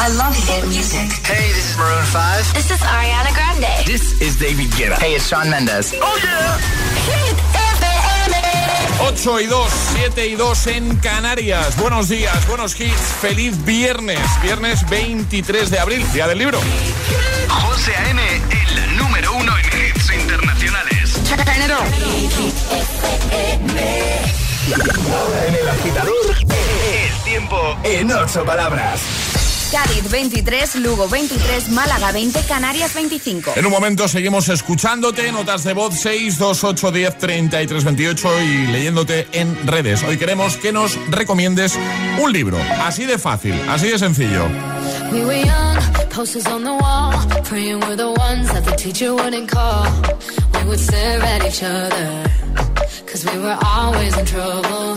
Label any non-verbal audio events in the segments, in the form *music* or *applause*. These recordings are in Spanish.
I love hit music. Hey, this is Maroon 5. This is Ariana Grande. This is David Guetta. Hey, it's Shawn Mendes. Oh, yeah. Hit FM. 8 y 2, 7 y 2 en Canarias. Buenos días, buenos hits. Feliz viernes. Viernes 23 de abril, día del libro. José A.M., el número uno en hits internacionales. En el agitador, El tiempo en ocho palabras. Cádiz 23, Lugo 23, Málaga 20, Canarias 25. En un momento seguimos escuchándote, notas de voz 6, 2, 8, 10, 33, 28 y leyéndote en redes. Hoy queremos que nos recomiendes un libro. Así de fácil, así de sencillo. We were young, posters on the wall, praying we're the ones that the teacher wouldn't call. We would stare at each other, cause we were always in trouble.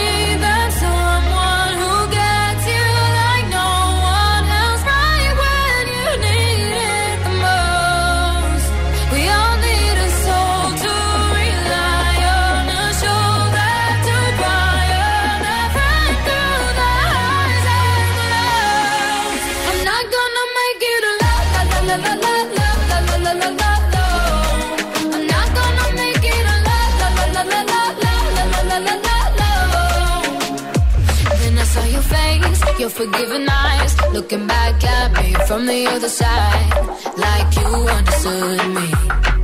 your forgiving eyes, looking back at me from the other side, like you understood me.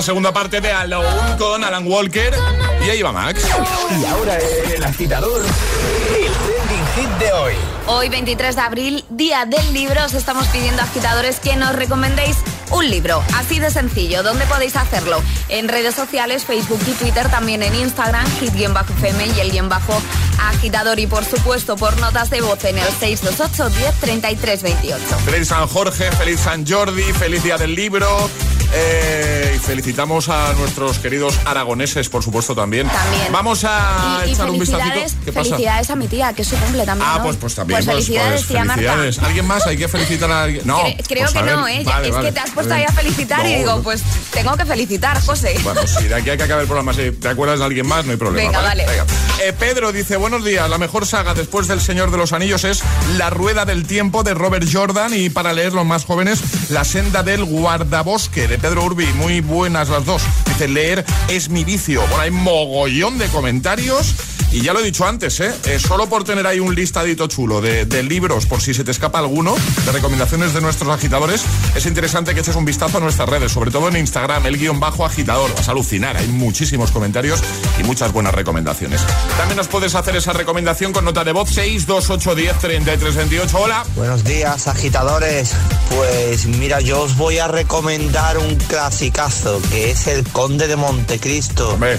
La segunda parte de Alone con Alan Walker y ahí va Max. Y ahora el agitador, el trending hit de hoy. Hoy, 23 de abril, día del libro, os estamos pidiendo agitadores que nos recomendéis un libro. Así de sencillo. ¿Dónde podéis hacerlo? En redes sociales, Facebook y Twitter, también en Instagram, hit-fm y el guion bajo agitador. Y por supuesto, por notas de voz en el 628 10 33 28. Feliz San Jorge, feliz San Jordi, feliz día del libro. Eh, y felicitamos a nuestros queridos aragoneses, por supuesto, también. También. Vamos a Y, y echar un vistacito. ¿Qué pasa? felicidades a mi tía, que es su cumple también. Ah, ¿no? pues, pues también. Pues felicidades, tía Marta. ¿Alguien más? ¿Hay que felicitar a alguien? No. Cre- creo pues que no, ¿eh? Vale, es vale. que te has puesto Muy ahí a felicitar y digo, pues tengo que felicitar, José. Bueno, si de aquí hay que acabar el programa, si te acuerdas de alguien más, no hay problema. Venga, vale. Eh, Pedro dice, buenos días, la mejor saga después del Señor de los Anillos es La Rueda del Tiempo de Robert Jordan y para leer los más jóvenes, La Senda del Guardabosque de Pedro Urbi. Muy buenas las dos. Dice, leer es mi vicio. Bueno, hay mogollón de comentarios. Y ya lo he dicho antes, ¿eh? Eh, solo por tener ahí un listadito chulo de, de libros, por si se te escapa alguno, de recomendaciones de nuestros agitadores, es interesante que eches un vistazo a nuestras redes, sobre todo en Instagram, el guion bajo agitador. Vas a alucinar, hay muchísimos comentarios y muchas buenas recomendaciones. También nos puedes hacer esa recomendación con nota de voz 628103328. Hola. Buenos días, agitadores. Pues mira, yo os voy a recomendar un clasicazo que es El Conde de Montecristo. Hombre.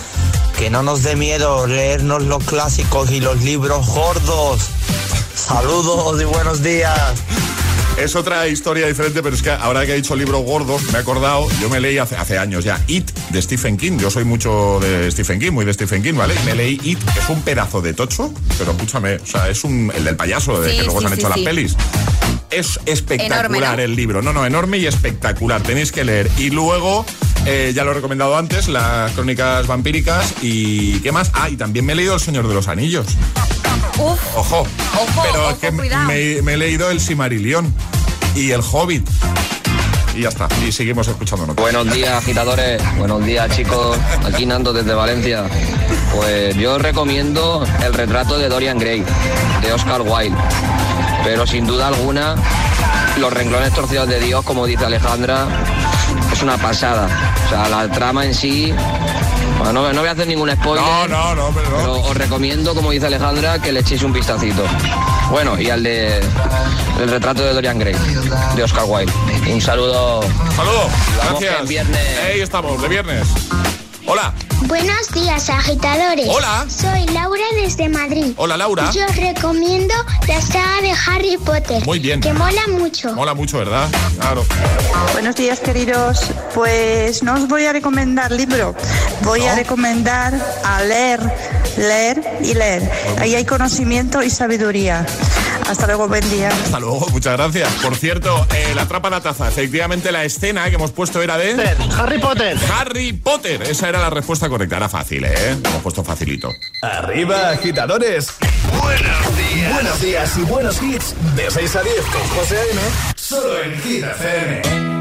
que no nos dé miedo leernos los clásicos y los libros gordos. Saludos y buenos días. Es otra historia diferente, pero es que ahora que ha dicho libros gordos, me he acordado, yo me leí hace, hace años ya It de Stephen King. Yo soy mucho de Stephen King, muy de Stephen King, ¿vale? Me leí It, que es un pedazo de tocho, pero escúchame, o sea, es un, el del payaso, de Sí, que luego sí, se han sí, hecho las pelis. Es espectacular Enorme, ¿no? el libro. No, no, enorme y espectacular. Tenéis que leer. Y luego, eh, ya lo he recomendado antes, las crónicas vampíricas. ¿Y qué más? Ah, y también me he leído El Señor de los Anillos. Uf, Ojo. Ojo, Pero ojo, es que me, me he leído El Simarillion y El Hobbit. Y ya está. Y seguimos escuchando notas. Buenos días, agitadores. Buenos días, chicos. Aquí Nando desde Valencia. Pues yo recomiendo el retrato de Dorian Gray, de Oscar Wilde. Pero sin duda alguna, los renglones torcidos de Dios, como dice Alejandra, es una pasada. O sea, la trama en sí. Bueno, no, no voy a hacer ningún spoiler. No, no, no, pero. Pero os recomiendo, como dice Alejandra, que le echéis un vistacito. Bueno, y al de el retrato de Dorian Gray, de Oscar Wilde. Un saludo. Que Gracias. viernes. Ahí estamos, de viernes. Hola. Buenos días, agitadores. Hola. Soy Laura desde Madrid. Hola, Laura. Yo os recomiendo la saga de Harry Potter. Muy bien. Que mola mucho. Mola mucho, ¿verdad? Claro. Buenos días, queridos. Pues no os voy a recomendar libro, voy a recomendar a leer, leer y leer. Ahí hay conocimiento y sabiduría. Hasta luego, buen día. Hasta luego, muchas gracias. Por cierto, eh, la trapa la taza. Efectivamente, la escena que hemos puesto era de. Harry Potter. Harry Potter. Esa era la respuesta correcta. Era fácil, ¿eh? Lo hemos puesto facilito. Arriba, agitadores. Buenos días. Buenos días y buenos hits. De 6 a 10 con José A.M. Solo en Hit FM.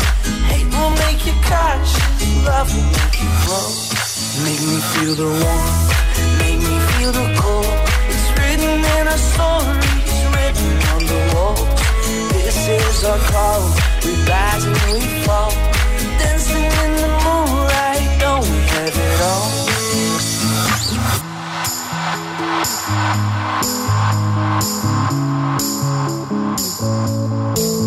You cautious, love will make you grow. Make me feel the warmth, make me feel the cold. It's written in our stories, written on the walls. This is our call. We rise and we fall, dancing in the moonlight. Don't we have it all? decisions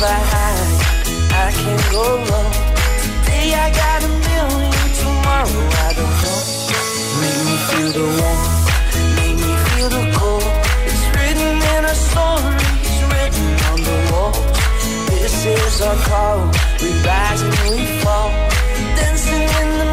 I can fly high, I can go. Today I got a million, tomorrow I don't know. Make me feel the warmth, make me feel the cold. It's written in our stories, written on the walls. This is our call, we rise and we fall. Dancing in the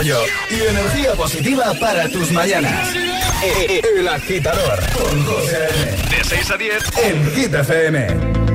rollo y energía positiva para tus mañanas. Eh, El agitador con José. De 6 a 10. En Hit FM.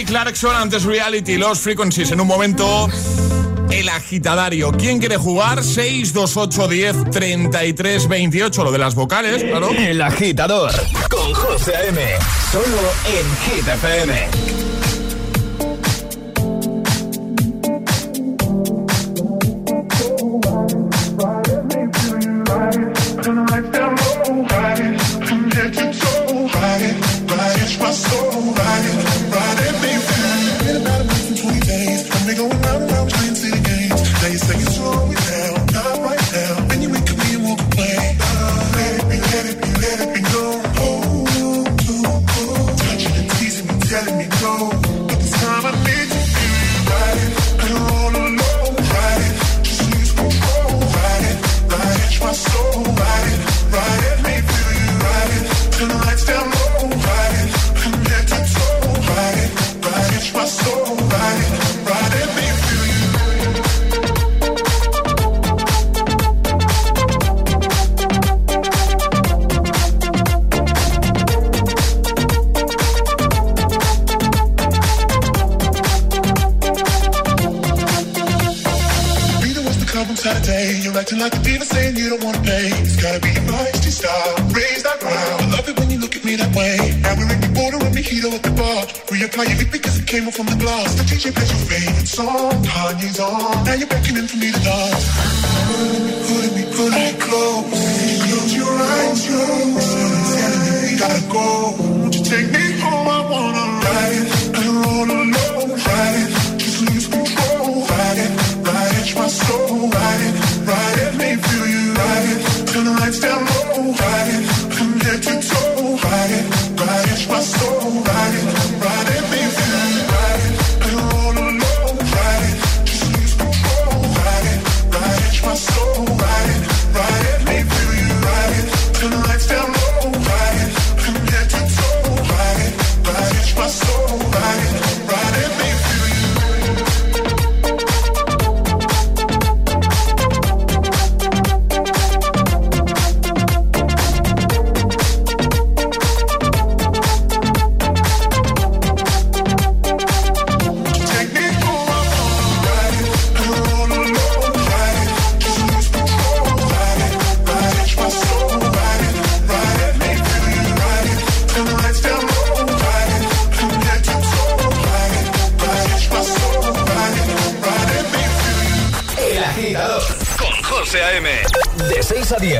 Kelly Clarkson antes Reality, Los Frequencies. En un momento, el agitadario. ¿Quién quiere jugar? 6, 2, 8, 10, 33, 28. Lo de las vocales, claro. El agitador. Con José M. Solo en GTFM. You're acting like a diva saying you don't wanna pay. It's gotta be a to stop raise that crowd. I love it when you look at me that way. Now we're in the border and mojito at the bar. Reapply your lip because it came off from the glass. The DJ plays your favorite song, Kanye's on. Now you're beckoning for me to dance. put me, pulling me, close. Close your eyes, your eyes. Gotta go. Won't you take me home? I wanna ride and roll alone.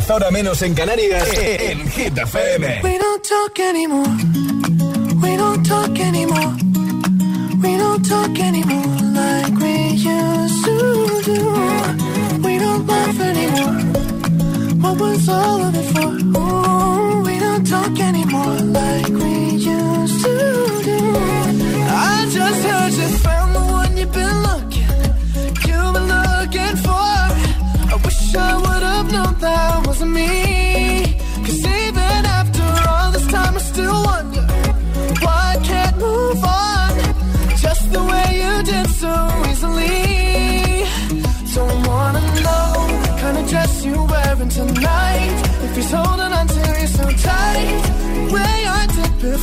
10, hora menos en Canarias, en Hit FM. We don't talk anymore. We don't talk anymore. We don't talk anymore like we used to do. We don't laugh anymore. What was all of it for? Ooh, we don't talk anymore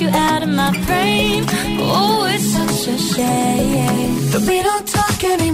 You out of my brain. Oh, it's such a shame that we don't talk anymore.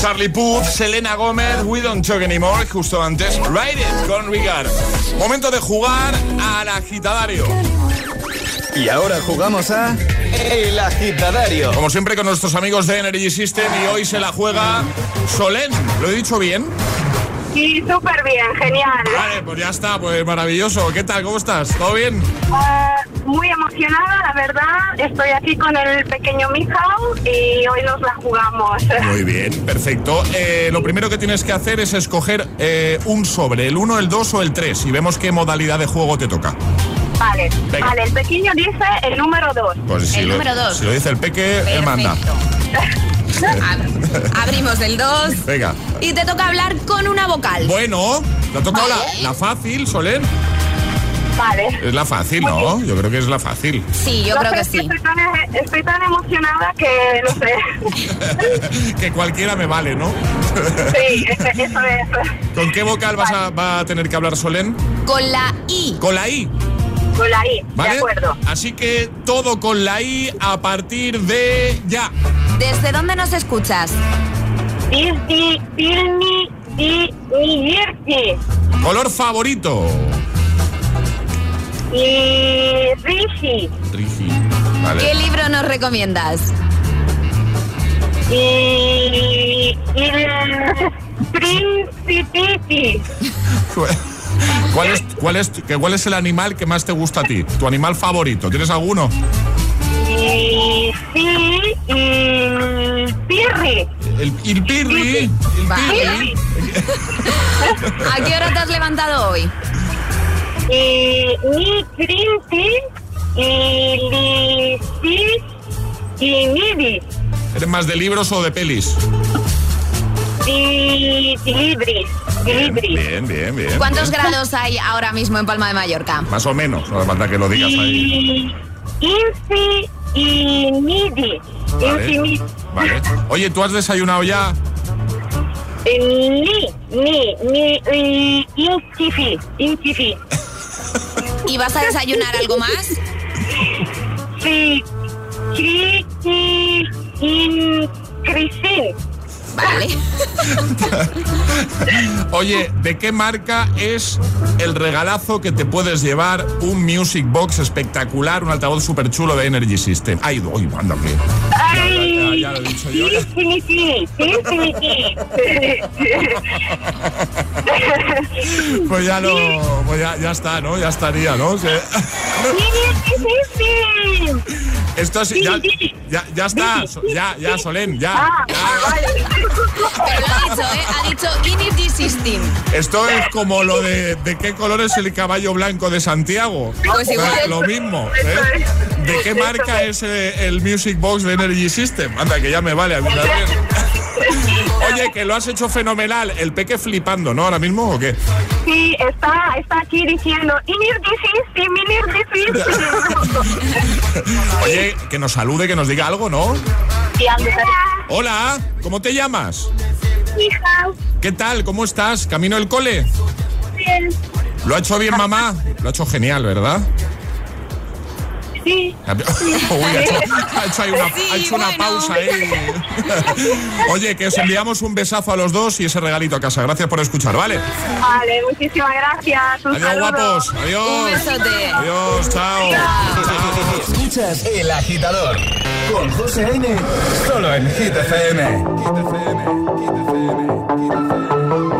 Charlie Puth, Selena Gómez, We Don't Talk Anymore, justo antes, Ride It con Rigard. Momento de jugar al agitadario. Y ahora jugamos a El Agitadario. Como siempre con nuestros amigos de Energy System y hoy se la juega Solén. ¿Lo he dicho bien? Sí, súper bien, genial. Vale, pues ya está, pues maravilloso. ¿Qué tal? ¿Cómo estás? ¿Todo bien? Ah, muy emocionada, la verdad. Estoy aquí con el pequeño Mijao y hoy nos la jugamos. Muy bien, perfecto. Eh, lo primero que tienes que hacer es escoger eh, un sobre, el 1, el 2 o el 3 y vemos qué modalidad de juego te toca. Vale, Venga. vale, el pequeño dice el número 2. Pues si, El lo, número dos. si lo dice el peque, él manda. Abrimos el 2 Venga. y te toca hablar con una vocal. Bueno, te ha tocado Vale. la, la fácil, Solén. Vale. Es la fácil, ¿no? Yo creo que es la fácil. Sí, yo No creo que es sí. Estoy tan, estoy tan emocionada que no sé. *laughs* que cualquiera me vale, ¿no? Sí, eso, eso es. ¿Con qué vocal vas a, va a tener que hablar Solén? Con la I. Con la I, Con la I, ¿vale? de acuerdo. Así que todo con la I a partir de ya. ¿Desde dónde nos escuchas? Disney, Disney, y Niyirti. Color favorito. Y. Rigi. ¿Qué Vale. libro nos recomiendas? Y. y Principiti. *laughs* ¿Cuál es, cuál, es, que- ¿Cuál es el animal que más te gusta a ti? ¿Tu animal favorito? ¿Tienes alguno? Y sí, y pirri. El, el pirri. El Vale. ¿A qué hora te has levantado hoy? Y ni printi, y li si, y ¿Eres más de libros o de pelis? Y libris, libris. Bien, bien, bien. ¿Cuántos bien. grados hay ahora mismo en Palma de Mallorca? Más o menos, no hace falta que lo digas ahí. Y infi y nidi, Vale. infi Vale. Oye, ¿tú has desayunado ya? Ni, ni, ni, y intifi, intifi. ¿Y vas a desayunar algo más? Sí, in, crisin. Vale. *laughs* Oye, ¿de qué marca es el regalazo que te puedes llevar un Music Box espectacular, un altavoz súper chulo de Energy System? Ay, uy, mándame. Ay, Ya, ya lo he dicho yo. infinity, infinity. Pues ya lo, pues ya, ya está, ¿no? Ya estaría, ¿no? Esto sí, ya, ya, ya está, ya, ya, Solén, ya. Ah, ya. Pero lo ha dicho, ¿eh? Ha dicho Energy System. Esto es como lo de, de qué color es el caballo blanco de Santiago. Pues igual. Eh, Lo mismo. ¿eh? ¿De qué marca es eh, el Music Box de Energy System? Anda, que ya me vale a mí también. *laughs* Oye, que lo has hecho fenomenal. El peque flipando, ¿no? Ahora mismo o qué? Sí, está, está aquí diciendo, inir. *laughs* Oye, que nos salude, que nos diga algo, ¿no? Hola, ¿cómo te llamas? Hija, ¿Qué tal? ¿Cómo estás? ¿Camino del cole? bien. ¿Lo ha hecho bien, mamá? Lo ha hecho genial, ¿verdad? Sí. *laughs* Uy, ha hecho, ha hecho una, Sí, ha hecho una bueno. pausa ahí. *laughs* Oye, que os enviamos un besazo a los dos y ese regalito a casa. Gracias por escuchar, ¿vale? Vale, muchísimas gracias. Un Adiós, saludo. guapos. Un Adiós. besote. Adiós, chao. Chao. Escuchas El Agitador con José A.M. Solo en Hit FM. Common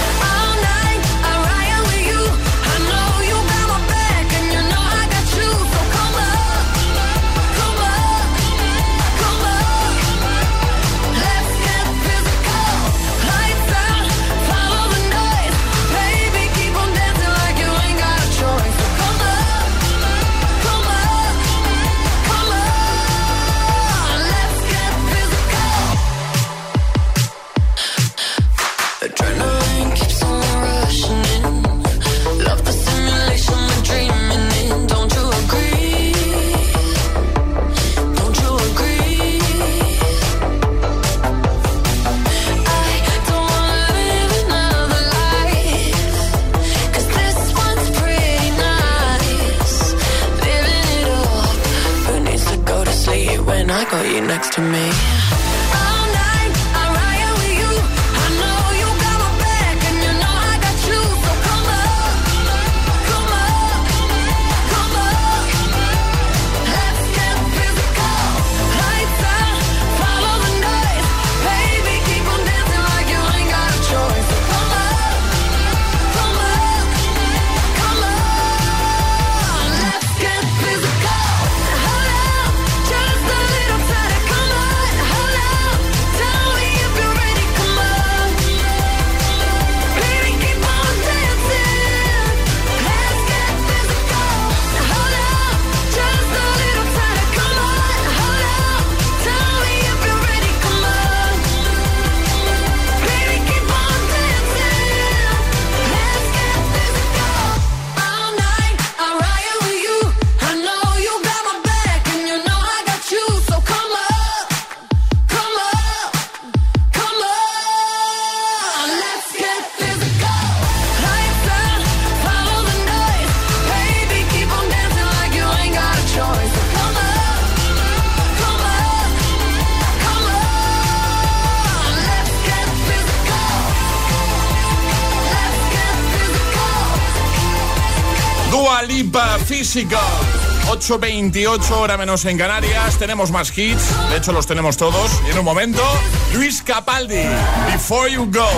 Física. 8.28 hora menos en Canarias. Tenemos más hits. De hecho, los tenemos todos. Y en un momento, Luis Capaldi. Before You Go.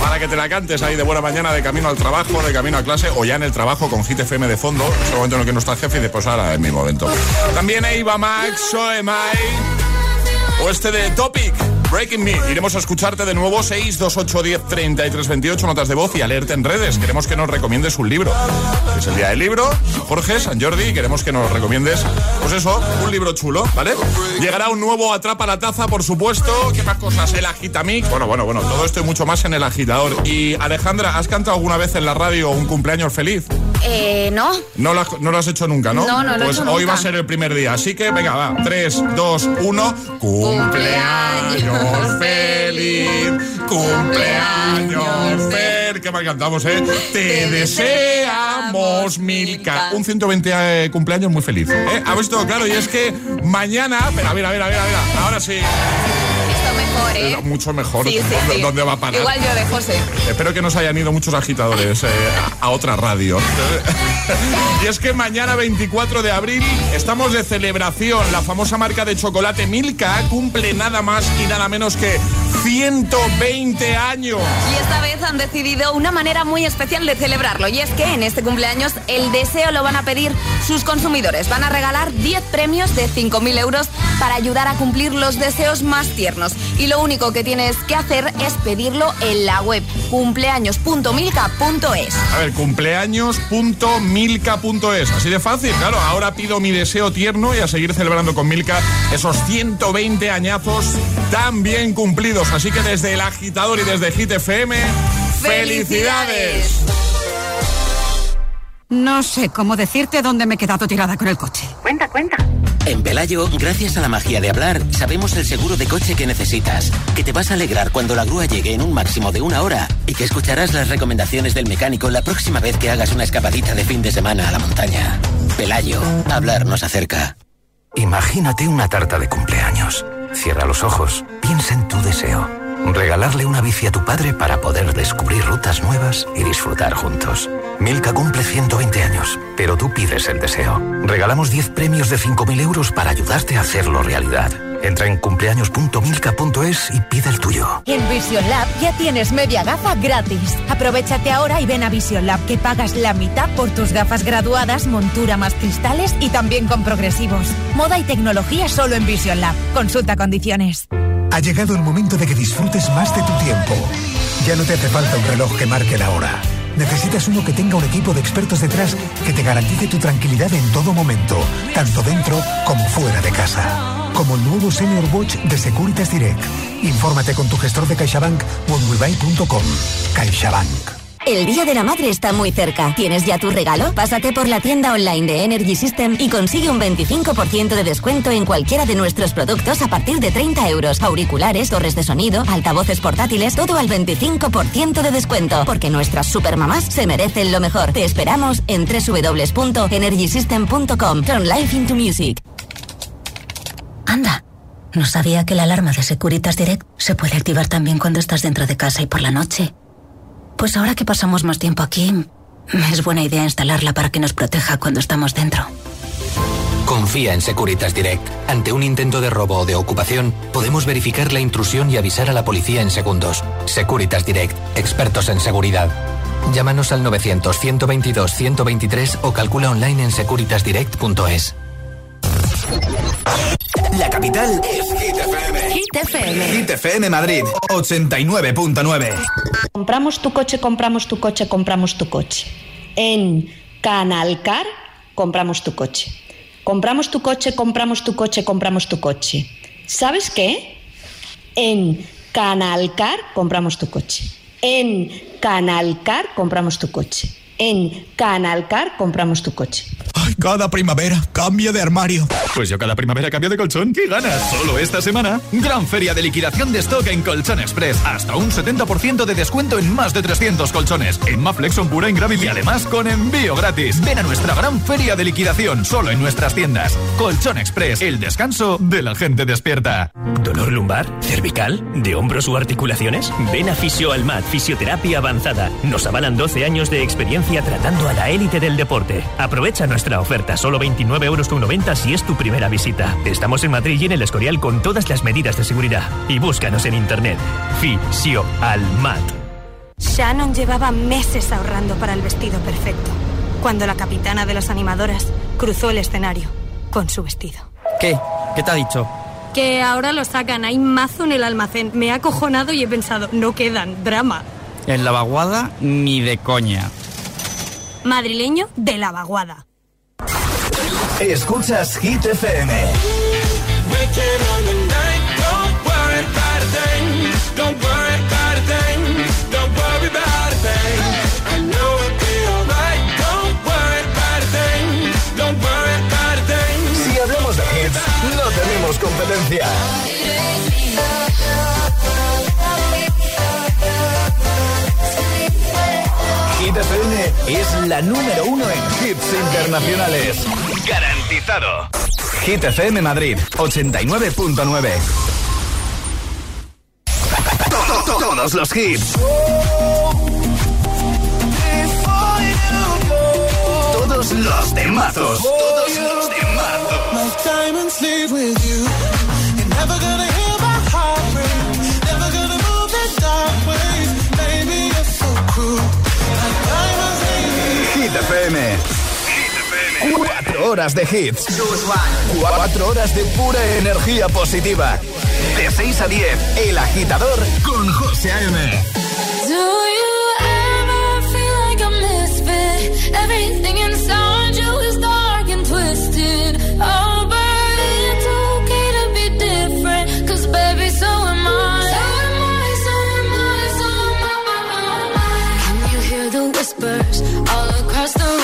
Para que te la cantes ahí de buena mañana, de camino al trabajo, de camino a clase o ya en el trabajo con Hit FM de fondo. Es el momento en el que no está el jefe y después ahora es mi momento. También Eva Max, So Am I. O este de Topic. Breaking Me. Iremos a escucharte de nuevo 628 10 33 28 notas de voz y alerta en redes. Queremos que nos recomiendes un libro. Es el día del libro, Jorge, San Jordi, queremos que nos recomiendes, pues eso, un libro chulo, ¿vale? Llegará un nuevo Atrapa la Taza, por supuesto. ¿Qué más cosas? El Agitamix. Bueno, bueno, bueno, todo esto y mucho más en el agitador. Y Alejandra, ¿has cantado alguna vez en la radio un cumpleaños feliz? Eh, no. No lo, has- no lo has hecho nunca, ¿no? No, no lo he Pues hecho hoy nunca. va a ser el primer día. Así que, venga, va. 3, 2, 1. Cumpleaños feliz. Cumpleaños feliz. Qué mal cantamos, ¿eh? Te deseamos, Milka. Un 120 eh, cumpleaños muy feliz. ¿eh? ¿Ha visto? Claro, y es que mañana. Espera, a ver, a ver, a ver, a ver. Ahora sí. Mejor, ¿eh? Mucho mejor. Sí, sí, ¿Dónde- sí. ¿Dónde va a parar? Igual yo de José. Espero que no se hayan ido muchos agitadores eh, a, a otra radio. *laughs* y es que mañana 24 de abril estamos de celebración. La famosa marca de chocolate Milka cumple nada más y nada menos que 120 años. Y esta vez han decidido una manera muy especial de celebrarlo. Y es que en este cumpleaños el deseo lo van a pedir sus consumidores. Van a regalar 10 premios de 5.000 euros para ayudar a cumplir los deseos más tiernos. Y lo único que tienes que hacer es pedirlo en la web cumpleaños.milka.es. A ver, cumpleaños.milka.es. Así de fácil, claro. Ahora pido mi deseo tierno y a seguir celebrando con Milka esos 120 añazos tan bien cumplidos. Así que desde el agitador y desde Hit FM, ¡felicidades! No sé cómo decirte dónde me he quedado tirada con el coche. Cuenta, cuenta. En Pelayo, gracias a la magia de hablar, sabemos el seguro de coche que necesitas, que te vas a alegrar cuando la grúa llegue en un máximo de una hora y que escucharás las recomendaciones del mecánico la próxima vez que hagas una escapadita de fin de semana a la montaña. Pelayo, hablar nos acerca. Imagínate una tarta de cumpleaños. Cierra los ojos, piensa en tu deseo. Regalarle una bici a tu padre para poder descubrir rutas nuevas y disfrutar juntos. Milka cumple 120 años, pero tú pides el deseo. Regalamos 10 premios de 5.000 euros para ayudarte a hacerlo realidad. Entra en cumpleaños.milka.es y pide el tuyo. En Vision Lab ya tienes media gafa gratis. Aprovechate ahora y ven a Vision Lab que pagas la mitad por tus gafas graduadas, montura más cristales y también con progresivos. Moda y tecnología solo en Vision Lab. Consulta condiciones. Ha llegado el momento de que disfrutes más de tu tiempo. Ya no te hace falta un reloj que marque la hora. Necesitas uno que tenga un equipo de expertos detrás que te garantice tu tranquilidad en todo momento, tanto dentro como fuera de casa. Como el nuevo Senior Watch de Securitas Direct. Infórmate con tu gestor de CaixaBank o en. CaixaBank. El Día de la Madre está muy cerca. ¿Tienes ya tu regalo? Pásate por la tienda online de Energy System y consigue un 25% de descuento en cualquiera de nuestros productos a partir de 30 euros. Auriculares, torres de sonido, altavoces portátiles, todo al 25% de descuento. Porque nuestras supermamás se merecen lo mejor. Te esperamos en www.energysystem.com. Turn life into music. Anda, no sabía que la alarma de Securitas Direct se puede activar también cuando estás dentro de casa y por la noche. Pues ahora que pasamos más tiempo aquí, es buena idea instalarla para que nos proteja cuando estamos dentro. Confía en Securitas Direct. Ante un intento de robo o de ocupación, podemos verificar la intrusión y avisar a la policía en segundos. Securitas Direct, expertos en seguridad. Llámanos al 900-122-123 o calcula online en securitasdirect.es. La capital es Hit FM. Hit FM. Madrid, 89.9. Compramos tu coche, compramos tu coche, compramos tu coche. En Canalcar, compramos tu coche. Compramos tu coche, compramos tu coche, compramos tu coche. ¿Sabes qué? En Canalcar, compramos tu coche. En Canalcar, compramos tu coche. En Canalcar, compramos tu coche. Ay, cada primavera cambia de armario. Pues yo cada primavera cambio de colchón. ¿Qué ganas? Solo esta semana, gran feria de liquidación de stock en Colchón Express. Hasta un 70% de descuento en más de 300 colchones. En Maflex son pura Ingravit y además con envío gratis. Ven a nuestra gran feria de liquidación solo en nuestras tiendas. Colchón Express, el descanso de la gente despierta. ¿Dolor lumbar? ¿Cervical? ¿De hombros o articulaciones? Ven a Fisio Almat, Fisioterapia Avanzada. Nos avalan 12 años de experiencia tratando a la élite del deporte. Aprovecha nuestra oferta, solo 29 euros si es tu primera visita. Estamos en Madrid y en el Escorial con todas las medidas de seguridad. Y búscanos en internet. Fisio Almat. Shannon llevaba meses ahorrando para el vestido perfecto. Cuando la capitana de las animadoras cruzó el escenario con su vestido. ¿Qué? ¿Qué te ha dicho? Que ahora lo sacan, hay mazo en el almacén. Me ha acojonado y he pensado, no quedan, drama. En la vaguada, ni de coña. Madrileño de la vaguada. Escuchas Hit FM. Si hablamos de hits, no tenemos competencia. Es la número uno en hits internacionales. Garantizado. Hit FM Madrid 89.9. To- to- Todos los hits. Todos los temazos. Todos los temazos. Cuatro horas de hits. Cuatro horas de pura energía positiva. De 6 a 10, El Agitador con José A.M. Do you ever feel like a misfit? Everything inside you is dark and twisted. Oh, but it's okay to be different. Cause baby, so am I. So am I, so am I, so am I. Can you hear the whispers all across the room?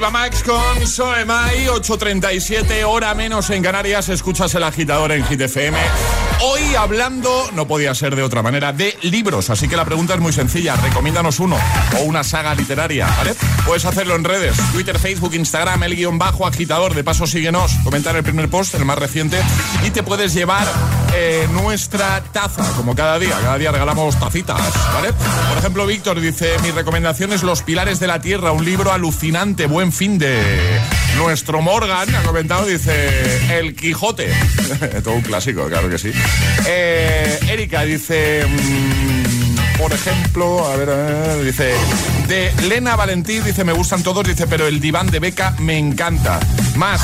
Max con Soemai, 8.37, hora menos en Canarias. Escuchas el agitador en GTFM. Hoy hablando, no podía ser de otra manera, de libros. Así que la pregunta es muy sencilla. Recomiéndanos uno o una saga literaria, ¿vale? Puedes hacerlo en redes: Twitter, Facebook, Instagram, el guion bajo agitador. De paso, síguenos, comentar el primer post, el más reciente, y te puedes llevar eh, nuestra taza, como cada día. Cada día regalamos tacitas, ¿vale? Por ejemplo, Víctor dice: Mi recomendación es Los Pilares de la Tierra, un libro alucinante. Buen fin de. Nuestro Morgan ha comentado, dice El Quijote. *laughs* Todo un clásico, claro que sí. Eh, Erika dice. mm, por ejemplo, a ver, a ver, dice. De Lena Valentín, dice, me gustan todos, dice, pero el diván de Beca me encanta. Más,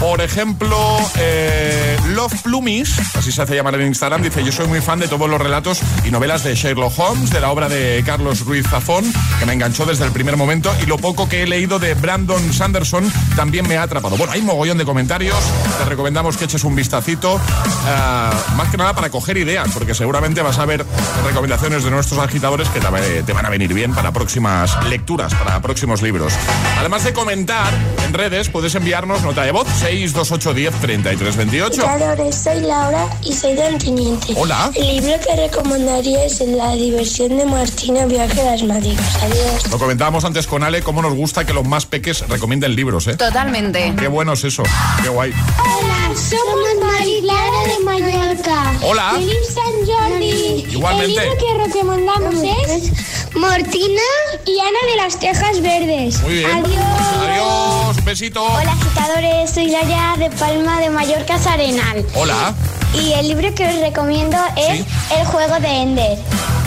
por ejemplo, eh, Love Plumis, así se hace llamar en Instagram, dice, yo soy muy fan de todos los relatos y novelas de Sherlock Holmes, de la obra de Carlos Ruiz Zafón, que me enganchó desde el primer momento, y lo poco que he leído de Brandon Sanderson también me ha atrapado. Bueno, hay mogollón de comentarios, te recomendamos que eches un vistacito, ah, más que nada para coger ideas, porque seguramente vas a ver recomendaciones de nuestros agitadores que te, van a venir bien para próximas lecturas, para próximos libros. Además de comentar en redes, puedes enviarnos nota de voz 62810 3328. Hola, soy Laura y soy del Teniente. Hola. El libro que recomendaría es La diversión de Martina Viaje a las Madrigas. Adiós. Lo comentábamos antes con Ale, cómo nos gusta que los más peques recomienden libros, ¿eh? Totalmente. Qué bueno es eso, qué guay. Hola, somos Mariclara de Mallorca. Hola. Feliz San Jordi. Igualmente. El libro que recomendamos es Mortina y Ana de las Tejas Verdes. Muy bien. Adiós. Adiós, un besito. Hola, agitadores. Soy Laia de Palma de Mallorca Sarenal. Hola. Y el libro que os recomiendo es El juego de Ender.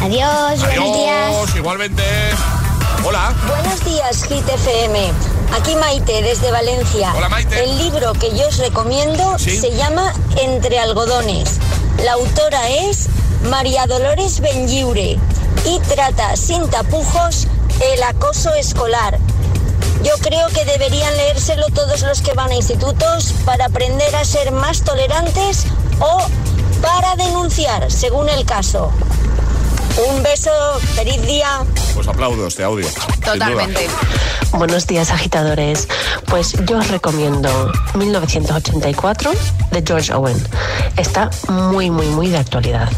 Adiós, buenos días. Adiós, igualmente. Hola. Buenos días, Hit FM. Aquí Maite, desde Valencia. Hola, Maite. El libro que yo os recomiendo Sí. se llama Entre algodones. La autora es María Dolores Benlliure y trata sin tapujos el acoso escolar. Yo creo que deberían leérselo todos los que van a institutos para aprender a ser más tolerantes o para denunciar, según el caso. Un beso, feliz día. Pues aplaudo este audio. duda. Buenos días, agitadores. Pues yo os recomiendo 1984 de George Owen. Está muy, muy, muy de actualidad.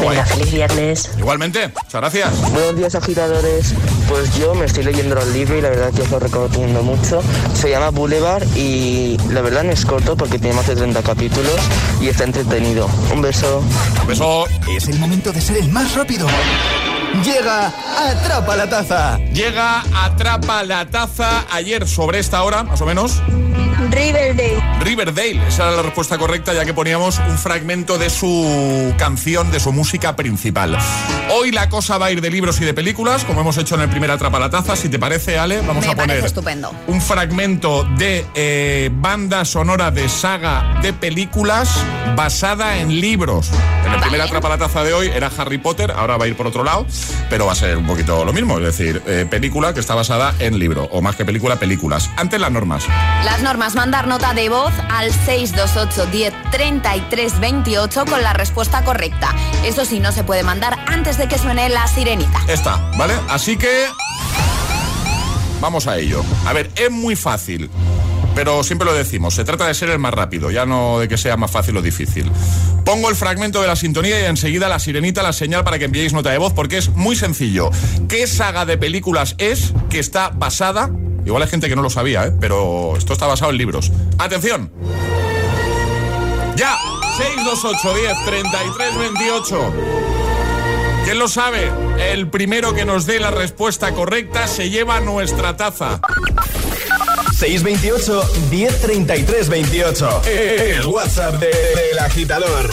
Venga, feliz viernes. Igualmente, muchas gracias. Buenos días agitadores, pues yo me estoy leyendo el libro y la verdad que os lo recomiendo mucho. Se llama Boulevard y la verdad no es corto porque tiene más de 30 capítulos y está entretenido. Un beso. Un beso. Es el momento de ser el más rápido. Llega Atrapa la Taza. Llega Atrapa la Taza ayer sobre esta hora, más o menos. Riverdale. Riverdale, esa era la respuesta correcta ya que poníamos un fragmento de su canción, de su música principal. Hoy la cosa va a ir de libros y de películas, como hemos hecho en el primer Atrapa la Taza. Si te parece, Ale, vamos Me a poner estupendo. un fragmento de eh, banda sonora de saga de películas basada en libros. En el primer Atrapa la Taza de hoy era Harry Potter, ahora va a ir por otro lado, pero va a ser un poquito lo mismo, es decir, eh, película que está basada en libro, o más que película, películas. Antes las normas. Las normas, mandar nota de voz al 628 10 33 28 con la respuesta correcta. Eso sí, no se puede mandar antes de que suene la sirenita. Está, ¿vale? Así que vamos a ello. A ver, es muy fácil, pero siempre lo decimos, se trata de ser el más rápido, ya no de que sea más fácil o difícil. Pongo el fragmento de la sintonía y enseguida la sirenita, la señal para que enviéis nota de voz, porque es muy sencillo. ¿Qué saga de películas es que está basada? Igual hay gente que no lo sabía, ¿eh? pero esto está basado en libros. ¡Atención! ¡Ya! 628 10 33 28 ¿Quién lo sabe? El primero que nos dé la respuesta correcta se lleva nuestra taza. 628 1033 28. El WhatsApp de- del agitador.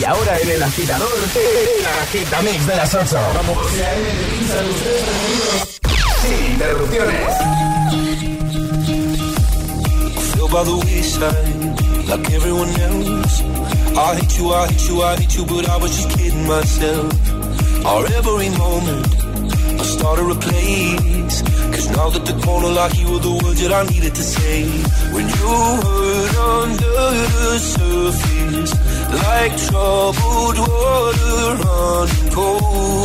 Y ahora en el agitador, el agitamix de las 8. Vamos. Interrupciones. feel by the wayside like everyone else. I hate you, I hate you, I hate you, but I was just kidding myself. Our every moment, I started a place. Cause now that the corner lock, you were the words that I needed to say. When you hurt under the surface, like troubled water running cold.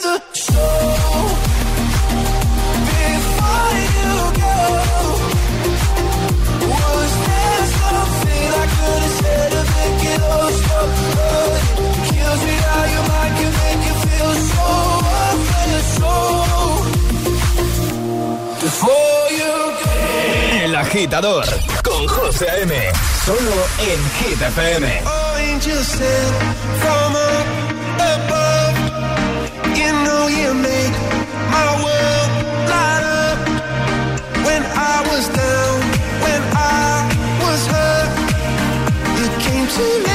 Agitador con José A.M. Solo en Hit FM. angels sent from up above. You know you made my world light up. When I was down, when I was hurt, you came to lift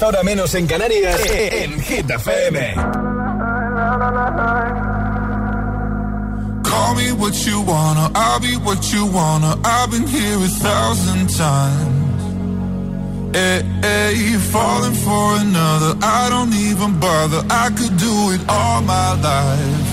6 a 10, ahora menos en Canarias, en Hit FM. Call me what you wanna, I'll be what you wanna. I've been here a thousand times. Hey, hey, falling for another, I don't even bother. I could do it all my life.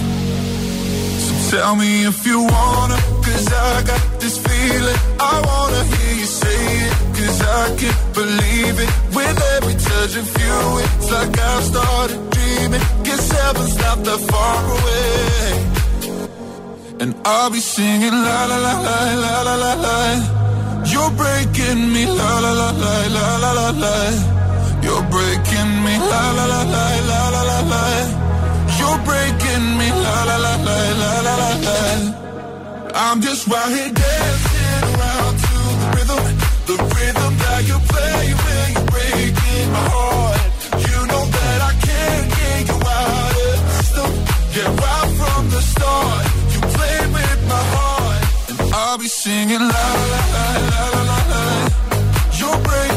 So tell me if you wanna, cause I got this feeling. I wanna hear you say it, cause I can't believe it. With every touch of you, it's like I've started dreaming. Guess heaven's not that far away. And I'll be singing la la la la la la la la. You're breaking me, la la la la la la la la. You're breaking me, la la la la la la la la. You're breaking me, la la la la la la la la. I'm just right here dancing the rhythm that you play when you're breaking my heart. You know that I can't get you out of the system. From the start, you with my heart, and I'll be singing la la la la la la. You're breaking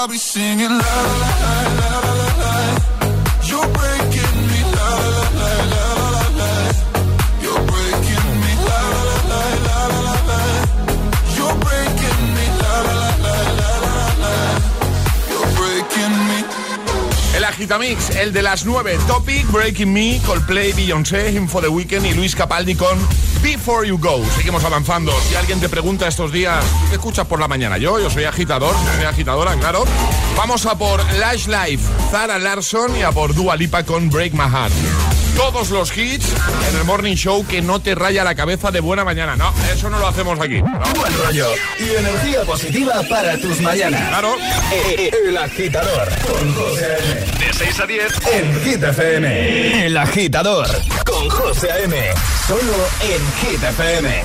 I'll be singing la la la la la la. You're breaking Agitamix, el de las 9, Topic, Breaking Me, Coldplay, Beyoncé, Info the Weekend y Luis Capaldi con Before You Go. Seguimos avanzando. Si alguien te pregunta estos días, ¿qué escuchas por la mañana? Yo, yo soy agitador, soy agitadora, claro. Vamos a por Lash Life, Zara Larson y a por Dua Lipa con Break My Heart. Todos los hits en el Morning Show que no te raya la cabeza de buena mañana. No, eso no lo hacemos aquí. ¿no? Buen rollo y energía positiva para tus mañanas. Claro. El agitador con José A.M. De 6 a 10. En Hit FM. El agitador con José A.M. Solo en Hit FM.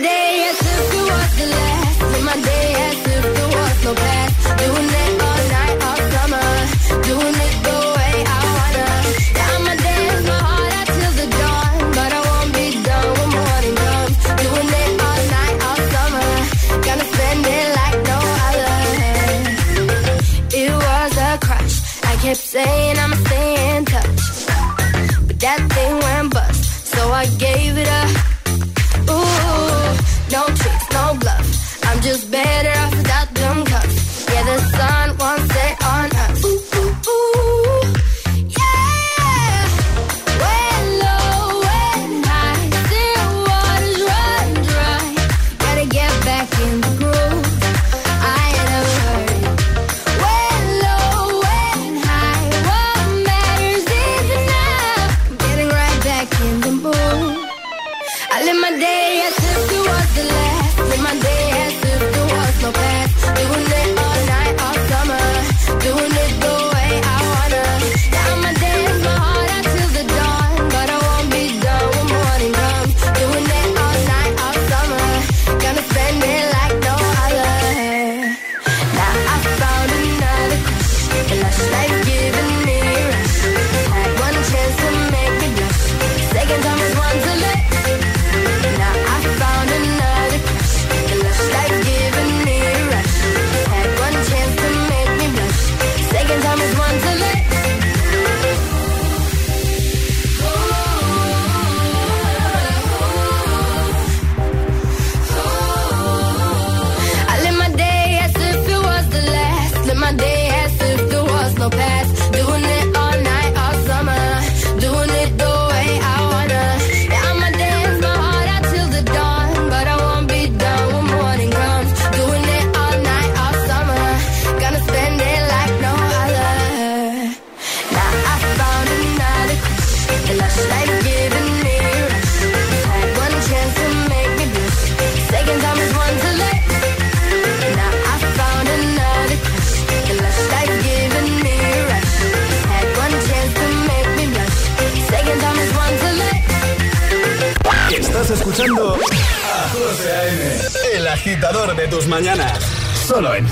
day I took you off the line.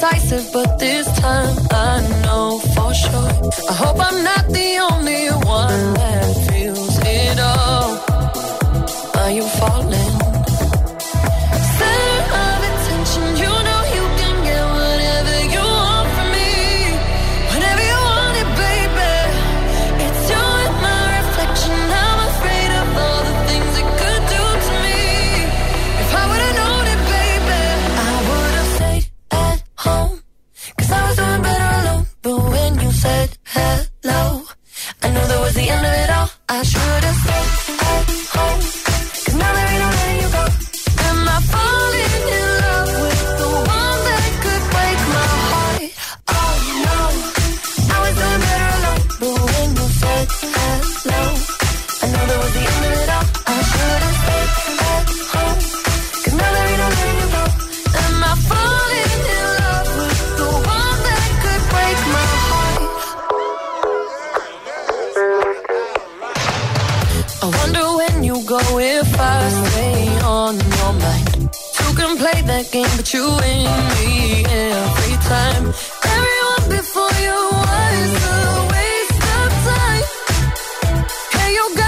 indecisive, but this time I know for sure. I hope I'm not the only one my